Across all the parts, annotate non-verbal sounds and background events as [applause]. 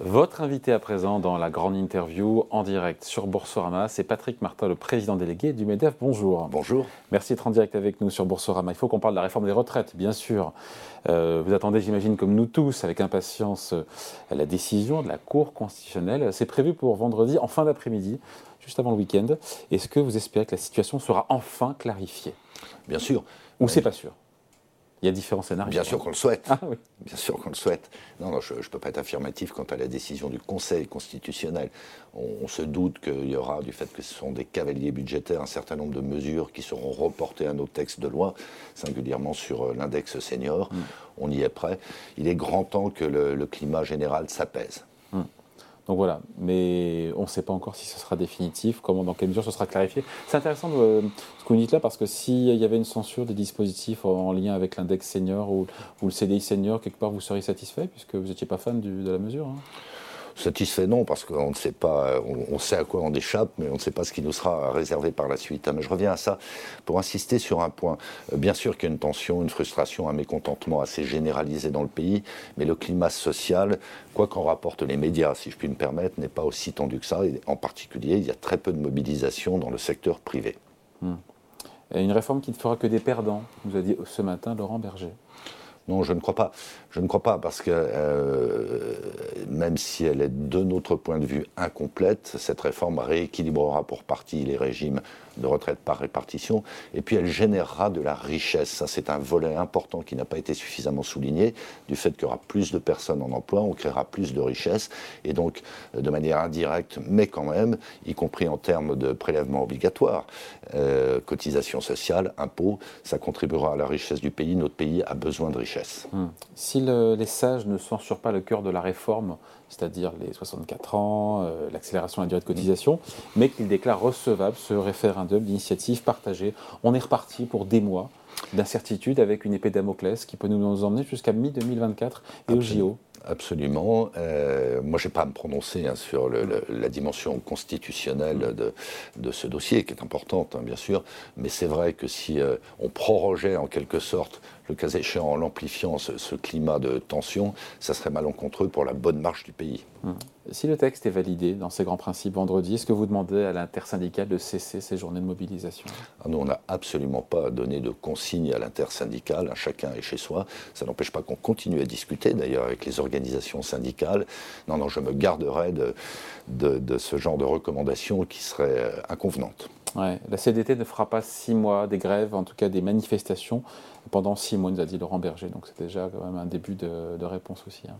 Votre invité à présent dans la grande interview en direct sur Boursorama, c'est Patrick Martin, le président délégué du MEDEF. Bonjour. Bonjour. Merci d'être en direct avec nous sur Boursorama. Il faut qu'on parle de la réforme des retraites, bien sûr. Euh, vous attendez, j'imagine, comme nous tous, avec impatience, euh, la décision de la Cour constitutionnelle. C'est prévu pour vendredi, en fin d'après-midi, juste avant le week-end. Est-ce que vous espérez que la situation sera enfin clarifiée? Bien sûr. Ou c'est pas sûr? Il y a différents scénarios. Bien sûr qu'on le souhaite. Ah, oui. Bien sûr qu'on le souhaite. Non, non je ne peux pas être affirmatif quant à la décision du Conseil constitutionnel. On, se doute qu'il y aura, du fait que ce sont des cavaliers budgétaires, un certain nombre de mesures qui seront reportées à nos textes de loi, singulièrement sur euh, l'index senior. Mm. On y est prêt. Il est grand temps que le, climat général s'apaise. Donc voilà, mais on ne sait pas encore si ce sera définitif, comment, dans quelle mesure ce sera clarifié. C'est intéressant de, ce que vous dites là, parce que s'il y avait une censure des dispositifs en, lien avec l'index senior ou, le CDI senior, quelque part vous seriez satisfait, puisque vous n'étiez pas fan de la mesure hein? Satisfait non, parce qu'on ne sait pas, on, sait à quoi on échappe, mais on ne sait pas ce qui nous sera réservé par la suite. Mais je reviens à ça pour insister sur un point. Euh, bien sûr qu'il y a une tension, une frustration, un mécontentement assez généralisé dans le pays, mais le climat social, quoi qu'en rapportent les médias, si je puis me permettre, n'est pas aussi tendu que ça. En particulier, il y a très peu de mobilisation dans le secteur privé. Hmm. Une réforme qui ne fera que des perdants, nous a dit ce matin Laurent Berger. Non, je ne crois pas. Je ne crois pas parce que euh, même si elle est de notre point de vue incomplète, cette réforme rééquilibrera pour partie les régimes de retraite par répartition et puis elle générera de la richesse. C'est un volet important qui n'a pas été suffisamment souligné du fait qu'il y aura plus de personnes en emploi, on créera plus de richesse et donc euh, de manière indirecte, mais quand même, y compris en termes de prélèvements obligatoires, euh, cotisations sociales, impôts, ça contribuera à la richesse du pays. Notre pays a besoin de richesse. Hmm. Si les sages ne censurent pas le cœur de la réforme, c'est-à-dire les 64 ans, euh, l'accélération de la durée de cotisation, mais qu'ils déclarent recevable ce référendum d'initiative partagée, on est reparti pour des mois d'incertitude avec une épée Damoclès qui peut nous emmener jusqu'à mi-2024 et au JO. Absolument. Euh, moi, je n'ai pas à me prononcer hein, sur la dimension constitutionnelle de, ce dossier, qui est importante, hein, bien sûr. Mais c'est vrai que si euh, on prorogeait en quelque sorte le cas échéant, en l'amplifiant, ce, climat de tension, ça serait malencontreux pour la bonne marche du pays. Hum. Si le texte est validé dans ses grands principes vendredi, est-ce que vous demandez à l'intersyndicale de cesser ces journées de mobilisation? Ah, Nous, on n'a absolument pas donné de consigne à l'intersyndicale, chacun est chez soi. Ça n'empêche pas qu'on continue à discuter, d'ailleurs, avec les organisations syndicales. Non, non, je me garderai de, de, ce genre de recommandations qui seraient euh, inconvenantes. Ouais. La CDT ne fera pas six mois des grèves, en tout cas des manifestations, pendant six mois, nous a dit Laurent Berger. Donc c'est déjà quand même un début de, réponse aussi. Hein.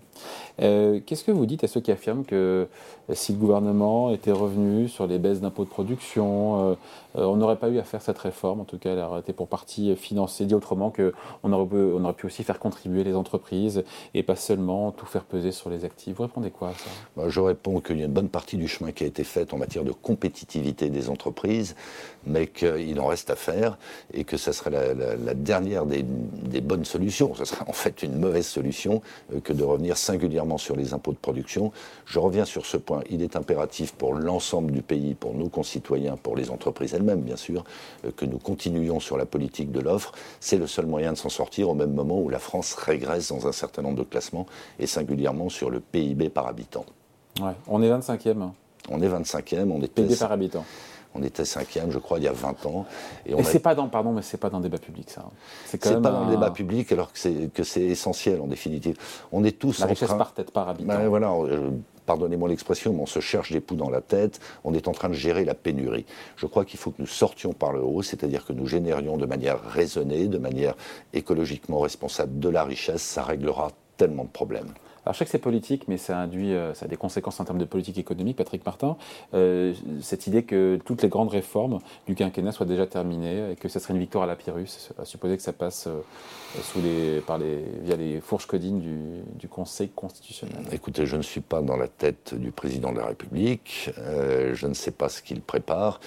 Euh, qu'est-ce que vous dites à ceux qui affirment que euh, si le gouvernement était revenu sur les baisses d'impôts de production, euh, on n'aurait pas eu à faire cette réforme. En tout cas, elle aurait été pour partie financée. Dit autrement, qu'on aurait, pu, on aurait pu aussi faire contribuer les entreprises et pas seulement tout faire peser sur les actifs. Vous répondez quoi à ça? Bah, Je réponds qu'il y a une bonne partie du chemin qui a été fait en matière de compétitivité des entreprises, mais qu'il en reste à faire et que ça serait la dernière des des, bonnes solutions. Ce serait [laughs] en fait une mauvaise solution euh, que de revenir singulièrement sur les impôts de production. Je reviens sur ce point. Il est impératif pour l'ensemble du pays, pour nos concitoyens, pour les entreprises elles-mêmes, bien sûr, euh, que nous continuions sur la politique de l'offre. C'est le seul moyen de s'en sortir au même moment où la France régresse dans un certain nombre de classements et singulièrement sur le PIB par habitant. Ouais, on est 25e. On est 25e, on est PIB par habitant. On était cinquième, je crois, il y a 20 ans. Et, et c'est pas dans, pardon, mais c'est pas dans le débat public, ça. C'est pas dans le débat public, alors que c'est, que c'est essentiel, en définitive. On est tous La richesse par tête, par habitant. Ben, voilà, euh, pardonnez-moi l'expression, mais on se cherche des poux dans la tête, on est en train de gérer la pénurie. Je crois qu'il faut que nous sortions par le haut, c'est-à-dire que nous générions de manière raisonnée, de manière écologiquement responsable de la richesse, ça réglera tellement de problèmes. Alors je sais que c'est politique, mais ça, induit, euh, ça a des conséquences en termes de politique économique, Patrick Martin. Euh, cette idée que toutes les grandes réformes du quinquennat soient déjà terminées et que ce serait une victoire à la Pyrrhus, à supposer que ça passe euh, sous les, par les, via les fourches codines du, Conseil constitutionnel. Écoutez, je ne suis pas dans la tête du président de la République, je ne sais pas ce qu'il prépare.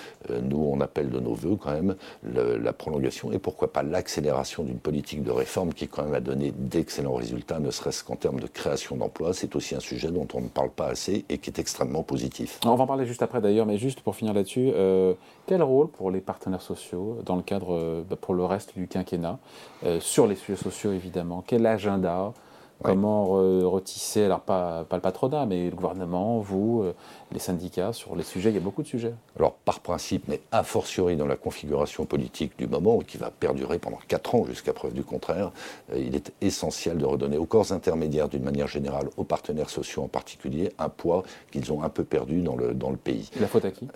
nous, on appelle de nos voeux quand même la prolongation et pourquoi pas l'accélération d'une politique de réforme qui quand même a donné d'excellents résultats, ne serait-ce qu'en termes de création d'emploi, c'est aussi un sujet dont on ne parle pas assez et qui est extrêmement positif. On va en parler juste après d'ailleurs, mais juste pour finir là-dessus, euh, quel rôle pour les partenaires sociaux dans le cadre, euh, bah, pour le reste du quinquennat, euh, sur les sujets sociaux évidemment Quel agenda Comment retisser, alors pas, pas, le patronat, mais le gouvernement, vous, les syndicats, sur les sujets Il y a beaucoup de sujets. Alors, par principe, mais a fortiori dans la configuration politique du moment, qui va perdurer pendant 4 ans jusqu'à preuve du contraire, il est essentiel de redonner aux corps intermédiaires, d'une manière générale, aux partenaires sociaux en particulier, un poids qu'ils ont un peu perdu dans le, dans le pays. La faute à qui?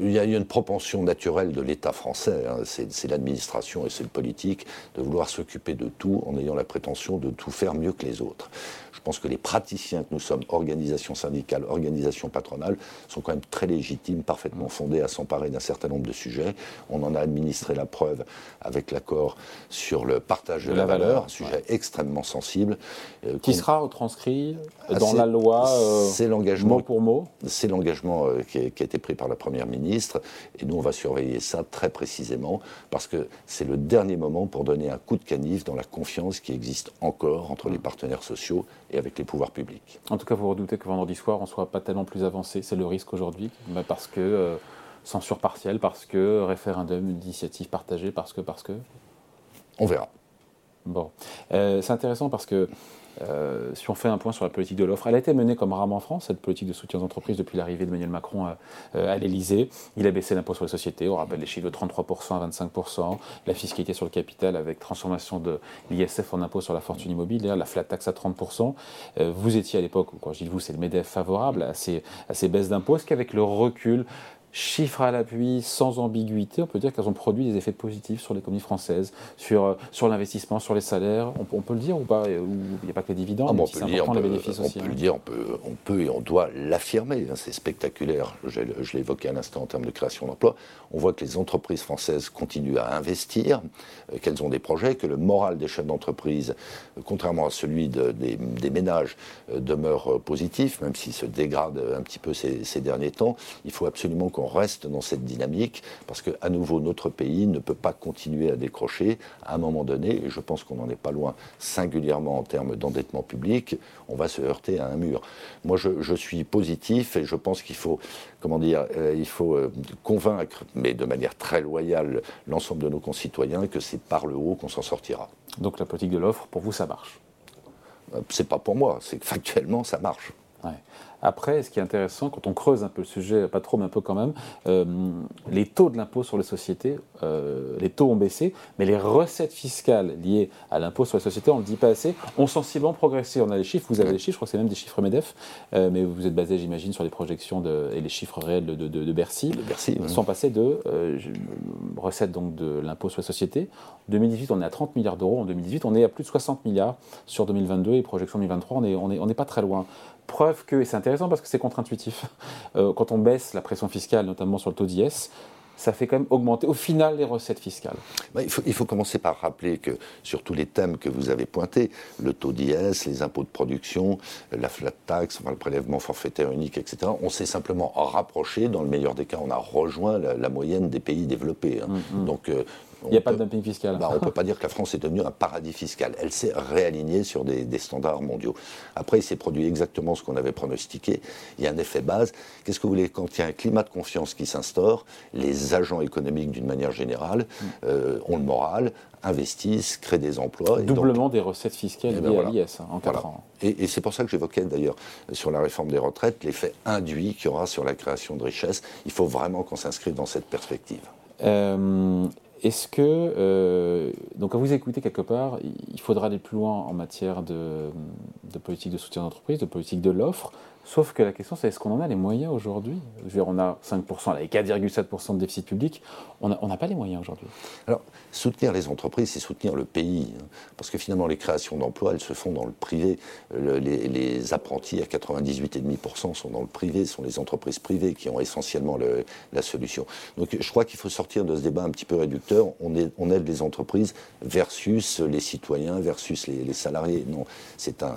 Il y a une propension naturelle de l'État français, hein. c'est l'administration et c'est le politique, de vouloir s'occuper de tout en ayant la prétention de tout faire mieux que les autres. Je pense que les praticiens que nous sommes, organisations syndicales, organisations patronales, sont quand même très légitimes, parfaitement fondés à s'emparer d'un certain nombre de sujets. On en a administré la preuve avec l'accord sur le partage de, la, valeur, un sujet extrêmement sensible. Euh, qui sera retranscrit ah, dans la loi euh, mot pour mot? C'est l'engagement euh, qui, qui, a été pris par la Première ministre. Et nous, on va surveiller ça très précisément parce que c'est le dernier moment pour donner un coup de canif dans la confiance qui existe encore entre les partenaires sociaux et avec les pouvoirs publics. En tout cas, vous redoutez que vendredi soir, on ne soit pas tellement plus avancé. C'est le risque aujourd'hui, parce que euh, censure partielle, parce que référendum d'initiative partagée, parce que, parce que On verra. Bon. Euh, c'est intéressant parce que euh, si on fait un point sur la politique de l'offre, elle a été menée comme rarement en France, cette politique de soutien aux entreprises, depuis l'arrivée d'Emmanuel Macron à, euh, à l'Elysée. Il a baissé l'impôt sur les sociétés, on rappelle les chiffres de 33% à 25%, la fiscalité sur le capital avec transformation de l'ISF en impôt sur la fortune immobilière, la flat tax à 30%. Euh, vous étiez à l'époque, quand je dis vous, c'est le MEDEF favorable à ces, à ces baisses d'impôts. Est-ce qu'avec le recul, chiffres à l'appui, sans ambiguïté, on peut dire qu'elles ont produit des effets positifs sur l'économie française, sur, euh, sur l'investissement, sur les salaires. On, peut le dire ou pas? Il n'y a pas que les dividendes, ah, mais c'est important les bénéfices aussi. On peut le dire, on peut, on peut et on doit l'affirmer. Hein, c'est spectaculaire. Je, je l'ai évoqué à l'instant en termes de création d'emplois. On voit que les entreprises françaises continuent à investir, euh, qu'elles ont des projets, que le moral des chefs d'entreprise, euh, contrairement à celui des, ménages, demeure positif, même s'il se dégrade un petit peu ces, ces derniers temps. Il faut absolument qu'on on reste dans cette dynamique, parce que à nouveau, notre pays ne peut pas continuer à décrocher à un moment donné, et je pense qu'on n'en est pas loin, singulièrement en termes d'endettement public, on va se heurter à un mur. Moi, je, suis positif et je pense qu'il faut, comment dire, euh, il faut euh, convaincre, mais de manière très loyale, l'ensemble de nos concitoyens que c'est par le haut qu'on s'en sortira. Donc la politique de l'offre, pour vous, ça marche? Euh, C'est pas pour moi, c'est que factuellement, ça marche. Après, ce qui est intéressant, quand on creuse un peu le sujet, pas trop, mais un peu quand même, euh, les taux de l'impôt sur les sociétés, euh, les taux ont baissé, mais les recettes fiscales liées à l'impôt sur les sociétés, on ne le dit pas assez, ont sensiblement progressé. On a les chiffres, vous avez les chiffres, je crois que c'est même des chiffres MEDEF, euh, mais vous êtes basé, j'imagine, sur les projections de, et les chiffres réels de, de, Bercy. De Bercy, Ils sont passés de recettes donc de l'impôt sur les sociétés. En 2018, on est à 30 milliards d'euros. En 2018, on est à plus de 60 milliards sur 2022 et projections 2023, on n'est on est, on est pas très loin. Preuve que, et c'est intéressant parce que c'est contre-intuitif, [laughs] euh, quand on baisse la pression fiscale, notamment sur le taux d'IS, ça fait quand même augmenter au final les recettes fiscales. Bah, il, faut, il, faut, commencer par rappeler que sur tous les thèmes que vous avez pointés, le taux d'IS, les impôts de production, la flat tax, le prélèvement forfaitaire unique, etc., on s'est simplement rapproché, dans le meilleur des cas, on a rejoint la, moyenne des pays développés. Hein. Mm, mm. Donc euh, il n'y a pas de dumping fiscal. Bah, on ne peut pas dire que la France est devenue un paradis fiscal. Elle s'est réalignée sur des, standards mondiaux. Après, il s'est produit exactement ce qu'on avait pronostiqué. Il y a un effet base. Qu'est-ce que vous voulez Quand il y a un climat de confiance qui s'instaure, les agents économiques, d'une manière générale, euh, ont le moral, investissent, créent des emplois. Doublement des recettes fiscales eh ben liées à l'IS hein, en 4 ans. Et, c'est pour ça que j'évoquais d'ailleurs sur la réforme des retraites l'effet induit qu'il y aura sur la création de richesses. Il faut vraiment qu'on s'inscrive dans cette perspective. Euh, est-ce que, euh, donc à vous écouter quelque part, il faudra aller plus loin en matière de, politique de soutien d'entreprise, de politique de l'offre, Sauf que la question, c'est est-ce qu'on en a les moyens aujourd'hui? Je veux dire, on a 5%, et 4,7% de déficit public, on n'a pas les moyens aujourd'hui. Alors, soutenir les entreprises, c'est soutenir le pays. Hein. parce que finalement, les créations d'emplois, elles se font dans le privé. les, apprentis, à 98,5% sont dans le privé, ce sont les entreprises privées qui ont essentiellement la solution. Donc, je crois qu'il faut sortir de ce débat un petit peu réducteur. On, aide les entreprises versus les citoyens, versus les, salariés. Non, c'est un,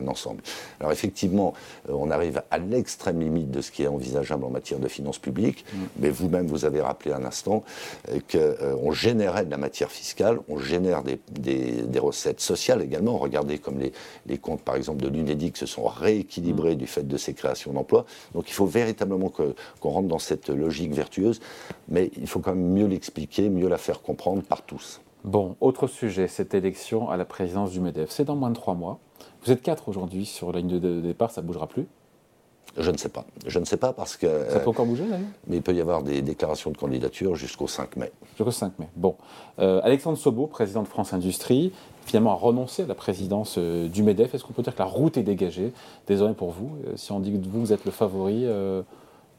un ensemble. Alors, effectivement, on arrive à l'extrême limite de ce qui est envisageable en matière de finances publiques. Mm. Mais vous-même, vous avez rappelé un instant euh, qu'on générait de la matière fiscale, on génère des, recettes sociales également. Regardez comme les, comptes, par exemple, de l'UNEDIC se sont rééquilibrés mm. du fait de ces créations d'emplois. Donc il faut véritablement qu'on rentre dans cette logique vertueuse, mais il faut quand même mieux l'expliquer, mieux la faire comprendre par tous. Bon, autre sujet, cette élection à la présidence du MEDEF, c'est dans moins de trois mois. Vous êtes quatre aujourd'hui sur la ligne de départ, ça ne bougera plus je ne sais pas. Je ne sais pas parce que. Ça peut encore bouger, d'ailleurs Mais il peut y avoir des déclarations de candidature jusqu'au 5 mai. Jusqu'au 5 mai. Bon. Euh, Alexandre Sobo, président de France Industrie, finalement a renoncé à la présidence euh, du MEDEF. Est-ce qu'on peut dire que la route est dégagée? Désormais pour vous euh, Si on dit que vous, vous êtes le favori,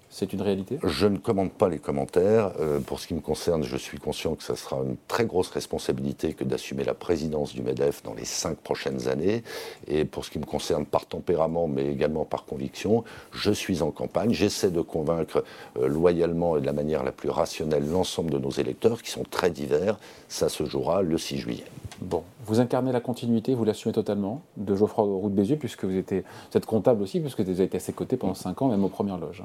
c'est une réalité? Je ne commande pas les commentaires. Euh, pour ce qui me concerne, je suis conscient que ce sera une très grosse responsabilité que d'assumer la présidence du MEDEF dans les cinq prochaines années. Et pour ce qui me concerne par tempérament, mais également par conviction, je suis en campagne. J'essaie de convaincre euh, loyalement et de la manière la plus rationnelle l'ensemble de nos électeurs, qui sont très divers. Ça se jouera le 6 juillet. Bon, vous incarnez la continuité, vous l'assumez totalement de Geoffroy Roux de Bézieux, puisque vous, êtes comptable aussi, puisque vous avez été à ses côtés pendant 5 ans, même aux premières loges.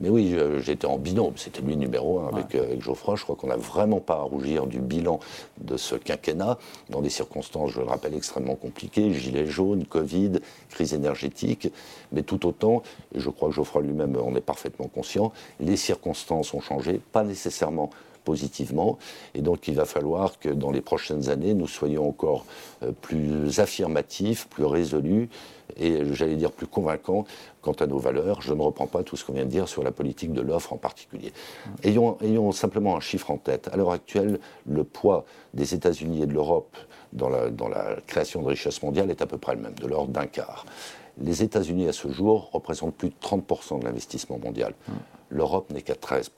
Mais oui, j'étais en binôme, c'était lui numéro un avec, avec, Geoffroy. Je crois qu'on n'a vraiment pas à rougir du bilan de ce quinquennat, dans des circonstances, je le rappelle, extrêmement compliquées, gilets jaunes, Covid, crise énergétique, mais tout autant, et je crois que Geoffroy lui-même en est parfaitement conscient, les circonstances ont changé, pas nécessairement positivement. Et donc il va falloir que dans les prochaines années, nous soyons encore euh, plus affirmatifs, plus résolus et j'allais dire plus convaincants quant à nos valeurs. Je ne reprends pas tout ce qu'on vient de dire sur la politique de l'offre en particulier. Ayons, simplement un chiffre en tête. À l'heure actuelle, le poids des États-Unis et de l'Europe dans la, création de richesse mondiale est à peu près le même, de l'ordre d'un quart. Les États-Unis, à ce jour, représentent plus de 30% de l'investissement mondial. L'Europe n'est qu'à 13%.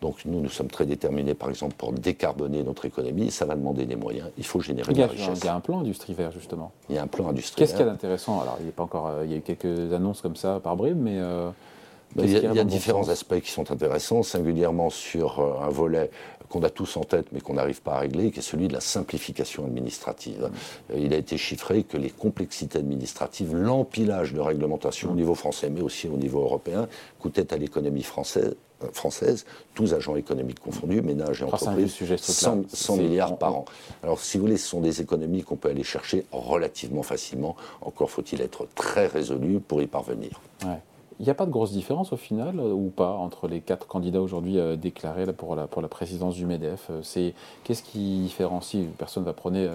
Donc nous, nous sommes très déterminés, par exemple, pour décarboner notre économie. Ça va demander des moyens. Il faut générer de la richesse. Il y a un plan industrie vert, justement. Il y a un plan industrie Qu'est-ce qu'il y a d'intéressant? Alors, il, a pas encore, euh, il y a eu quelques annonces comme ça par bribes, mais... Euh, il y a, différents aspects qui sont intéressants, singulièrement sur euh, un volet qu'on a tous en tête mais qu'on n'arrive pas à régler, qui est celui de la simplification administrative. Euh, il a été chiffré que les complexités administratives, l'empilage de réglementation au niveau français mais aussi au niveau européen, coûtaient à l'économie française euh, française, tous agents économiques confondus, ménages et entreprises, 100, 100 milliards par an. Alors, si vous voulez, ce sont des économies qu'on peut aller chercher relativement facilement. Encore faut-il être très résolu pour y parvenir. Il n'y a pas de grosse différence au final, euh, ou pas, entre les quatre candidats aujourd'hui euh, déclarés pour, la, pour la présidence du MEDEF euh, C'est Qu'est-ce qui différencie Personne ne va prôner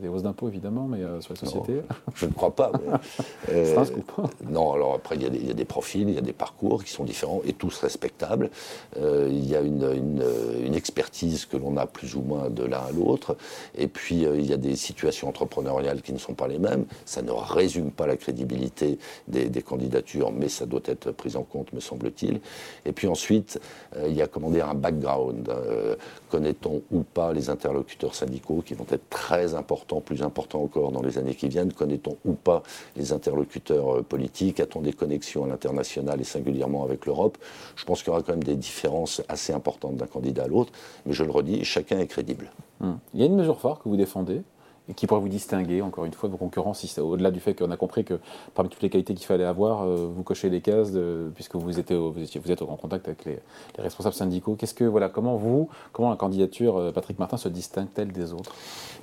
des hausses d'impôts, évidemment, mais sur la société [laughs] Je ne crois pas. [laughs] C'est un scoop. non, alors après, il y, a des, profils, il y a des parcours qui sont différents et tous respectables. il y a une, une, expertise que l'on a plus ou moins de l'un à l'autre. Et puis, il y a des situations entrepreneuriales qui ne sont pas les mêmes. Ça ne résume pas la crédibilité des, des candidatures, mais ça doit être prise en compte, me semble-t-il. Et puis ensuite, euh, il y a un background. Euh, connaît-on ou pas les interlocuteurs syndicaux qui vont être très importants, plus importants encore dans les années qui viennent? Connaît-on ou pas les interlocuteurs euh, politiques? A-t-on des connexions à l'international et singulièrement avec l'Europe? Je pense qu'il y aura quand même des différences assez importantes d'un candidat à l'autre, mais je le redis, chacun est crédible. Hum. Il y a une mesure forte que vous défendez, et qui pourrait vous distinguer, encore une fois, vos concurrents, si au-delà du fait qu'on a compris que parmi toutes les qualités qu'il fallait avoir, euh, vous cochez les cases, puisque vous, êtes, vous, vous êtes en contact avec les, responsables syndicaux. Qu'est-ce que, voilà, comment vous, comment la candidature euh, Patrick Martin se distingue-t-elle des autres?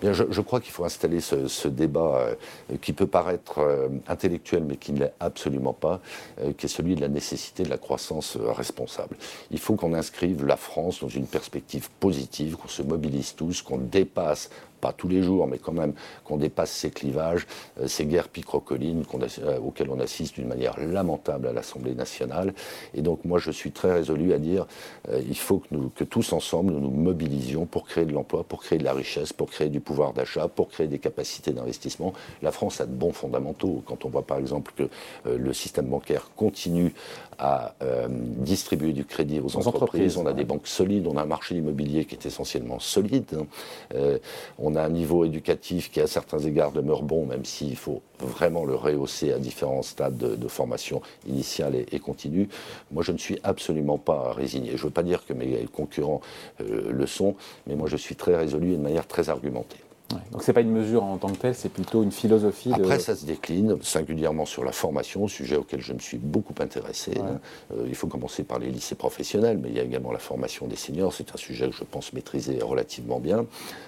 Bien, je, crois qu'il faut installer ce, débat euh, qui peut paraître intellectuel, mais qui ne l'est absolument pas, qui est celui de la nécessité de la croissance responsable. Il faut qu'on inscrive la France dans une perspective positive, qu'on se mobilise tous, qu'on dépasse pas tous les jours, mais quand même qu'on dépasse ces clivages, euh, ces guerres picrocolines euh, auxquelles on assiste d'une manière lamentable à l'Assemblée nationale. Et donc moi je suis très résolu à dire euh, il faut que, nous, que tous ensemble nous nous mobilisions pour créer de l'emploi, pour créer de la richesse, pour créer du pouvoir d'achat, pour créer des capacités d'investissement. La France a de bons fondamentaux. Quand on voit par exemple que le système bancaire continue à distribuer du crédit aux entreprises, on a des banques solides, on a un marché immobilier qui est essentiellement solide. Hein. On a un niveau éducatif qui, à certains égards, demeure bon, même s'il faut vraiment le rehausser à différents stades de, formation initiale et, continue. Moi, je ne suis absolument pas résigné. Je ne veux pas dire que mes concurrents euh, le sont, mais moi, je suis très résolu et de manière très argumentée. Donc ce n'est pas une mesure en tant que telle, c'est plutôt une philosophie. Après, ça se décline singulièrement sur la formation, sujet auquel je me suis beaucoup intéressé. Euh, il faut commencer par les lycées professionnels, mais il y a également la formation des seniors. C'est un sujet que je pense maîtriser relativement bien.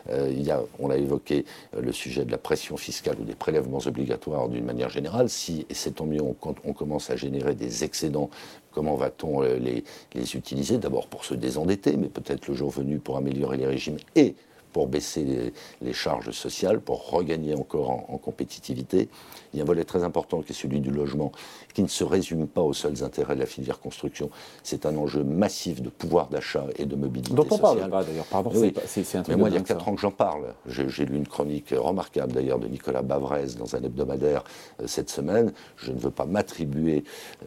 Euh, il y a, on a évoqué euh, le sujet de la pression fiscale ou des prélèvements obligatoires d'une manière générale. Si, et c'est tant mieux, on, on commence à générer des excédents comment va-t-on les, les utiliser? D'abord pour se désendetter, mais peut-être le jour venu pour améliorer les régimes et pour baisser les, charges sociales, pour regagner encore en, compétitivité. Il y a un volet très important qui est celui du logement, qui ne se résume pas aux seuls intérêts de la filière construction. C'est un enjeu massif de pouvoir d'achat et de mobilité Dont on parle pas d'ailleurs, pardon, c'est un truc Mais moi, il y a 4 ans que j'en parle. J'ai lu une chronique remarquable d'ailleurs de Nicolas Bavrez dans un hebdomadaire euh, cette semaine. Je ne veux pas m'attribuer,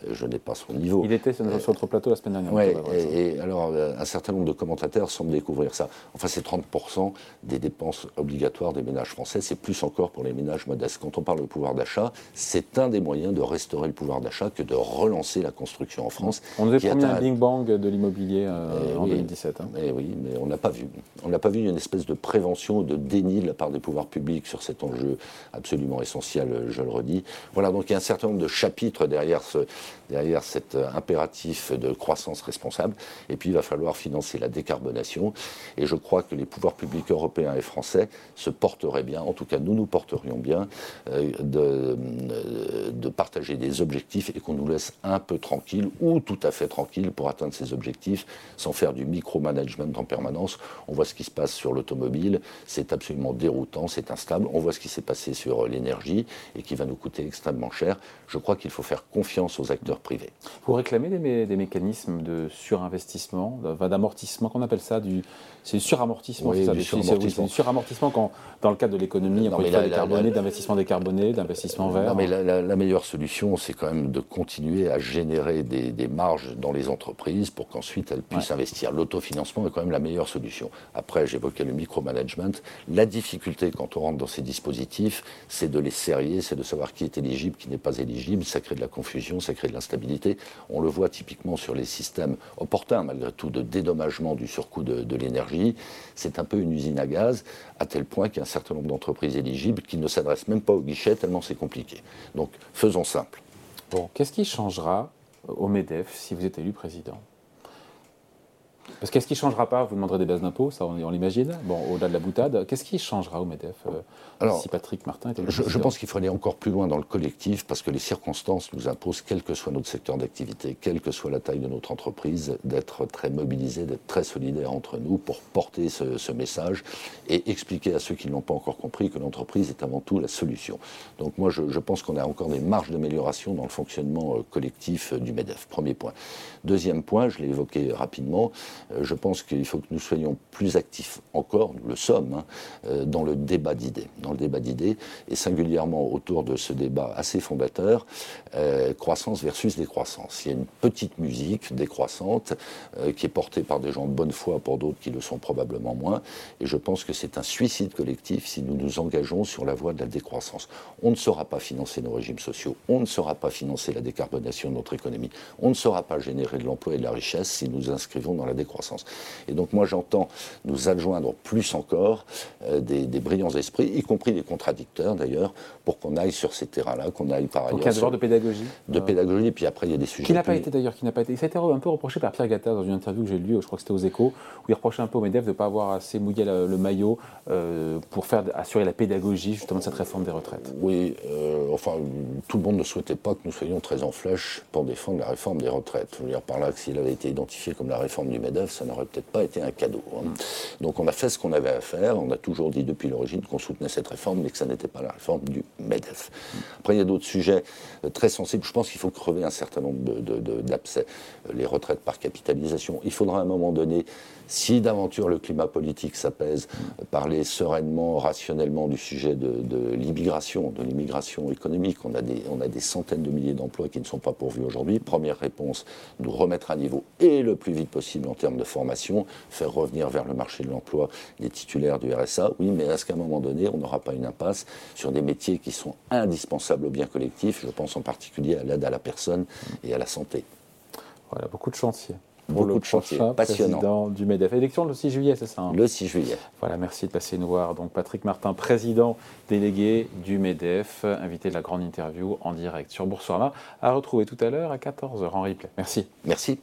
euh, je n'ai pas son niveau. Il était sur notre plateau la semaine dernière. Oui, et, alors euh, un certain nombre de commentateurs semblent découvrir ça. Enfin, c'est 30% des dépenses obligatoires des ménages français, c'est plus encore pour les ménages modestes. Quand on parle de pouvoir d'achat, c'est un des moyens de restaurer le pouvoir d'achat que de relancer la construction en France. On nous avait promis un Big Bang de l'immobilier euh, en 2017. Hein. Eh oui, mais on n'a pas vu. On n'a pas vu une espèce de prévention, de déni de la part des pouvoirs publics sur cet enjeu absolument essentiel, je le redis. Voilà, donc il y a un certain nombre de chapitres derrière, ce, derrière cet euh, impératif de croissance responsable. Et puis il va falloir financer la décarbonation. Et je crois que les pouvoirs publics européens et français se porteraient bien, en tout cas nous nous porterions bien, euh, de, de partager des objectifs et qu'on nous laisse un peu tranquille ou tout à fait tranquille pour atteindre ces objectifs sans faire du micromanagement en permanence. On voit ce qui se passe sur l'automobile, c'est absolument déroutant, c'est instable. On voit ce qui s'est passé sur l'énergie et qui va nous coûter extrêmement cher. Je crois qu'il faut faire confiance aux acteurs privés. Vous réclamez des, des mécanismes de surinvestissement, d'amortissement, qu'on appelle ça du, c'est du suramortissement, oui, du suramortissement. suramortissement quand, dans le cadre de l'économie, d'investissement décarboné, d'investissement vert. Non, mais la, meilleure solution, c'est quand même de continuer à générer des, marges dans les entreprises pour qu'ensuite elles puissent investir. L'autofinancement est quand même la meilleure solution. Après, j'évoquais le micromanagement. La difficulté quand on rentre dans ces dispositifs, c'est de les serrer, c'est de savoir qui est éligible, qui n'est pas éligible. Ça crée de la confusion, ça crée de l'instabilité. On le voit typiquement sur les systèmes opportuns, malgré tout, de dédommagement du surcoût de l'énergie c'est un peu une usine à gaz, à tel point qu'il y a un certain nombre d'entreprises éligibles qui ne s'adressent même pas au guichet, tellement c'est compliqué. Donc faisons simple. Bon, qu'est-ce qui changera au MEDEF si vous êtes élu président? Parce qu'est-ce qui ne changera pas Vous demanderez des bases d'impôts, ça on, l'imagine. Bon, au-delà de la boutade, qu'est-ce qui changera au MEDEF euh, Alors, si Patrick Martin était je, je pense qu'il faut aller encore plus loin dans le collectif parce que les circonstances nous imposent, quel que soit notre secteur d'activité, quelle que soit la taille de notre entreprise, d'être très mobilisés, d'être très solidaires entre nous pour porter ce, message et expliquer à ceux qui ne l'ont pas encore compris que l'entreprise est avant tout la solution. Donc moi, je, pense qu'on a encore des marges d'amélioration dans le fonctionnement euh, collectif euh, du MEDEF. Premier point. Deuxième point, je l'ai évoqué rapidement, je pense qu'il faut que nous soyons plus actifs encore, nous le sommes, hein, euh, dans le débat d'idées. Dans le débat d'idées, et singulièrement autour de ce débat assez fondateur, euh, croissance versus décroissance. Il y a une petite musique décroissante qui est portée par des gens de bonne foi, pour d'autres qui le sont probablement moins, et je pense que c'est un suicide collectif si nous nous engageons sur la voie de la décroissance. On ne saura pas financer nos régimes sociaux, on ne saura pas financer la décarbonation de notre économie, on ne saura pas générer de l'emploi et de la richesse si nous inscrivons dans la décroissance. Et donc moi j'entends nous adjoindre plus encore euh, des, brillants esprits, y compris des contradicteurs d'ailleurs, pour qu'on aille sur ces terrains-là, qu'on aille par ailleurs. Donc il y a un devoir de pédagogie. De pédagogie, et puis après il y a des sujets. Qui n'a pas été d'ailleurs, qui n'a pas été. Ça a été un peu reproché par Pierre Gattaz dans une interview que j'ai lue, je crois que c'était aux Échos, où il reprochait un peu au MEDEF de ne pas avoir assez mouillé le, maillot euh, pour faire assurer la pédagogie justement de cette réforme des retraites. Oui, euh, enfin tout le monde ne souhaitait pas que nous soyons très en flèche pour défendre la réforme des retraites. Je veux dire par là que s'il avait été identifié comme la réforme du MEDEF, ça n'aurait peut-être pas été un cadeau. Hein. Donc on a fait ce qu'on avait à faire. On a toujours dit depuis l'origine qu'on soutenait cette réforme, mais que ça n'était pas la réforme du MEDEF. Après, il y a d'autres sujets euh, très sensibles. Je pense qu'il faut crever un certain nombre d'abcès. Euh, les retraites par capitalisation. Il faudra à un moment donné si d'aventure le climat politique s'apaise, parler sereinement, rationnellement du sujet de, l'immigration, de l'immigration économique. On a, des, on a des centaines de milliers d'emplois qui ne sont pas pourvus aujourd'hui. Première réponse, nous remettre à niveau et le plus vite possible en termes de formation, faire revenir vers le marché de l'emploi les titulaires du RSA. Oui, mais est-ce qu'à un moment donné, on n'aura pas une impasse sur des métiers qui sont indispensables au bien collectif? Je pense en particulier à l'aide à la personne et à la santé. Voilà, beaucoup de chantiers beaucoup de chantiers passionnants. du MEDEF. Élection le 6 juillet, c'est ça hein? Le 6 juillet. Voilà, merci de passer nous voir. Donc Patrick Martin, président délégué du MEDEF, invité de la grande interview en direct sur Boursorama, à retrouver tout à l'heure à 14h en replay. Merci. Merci.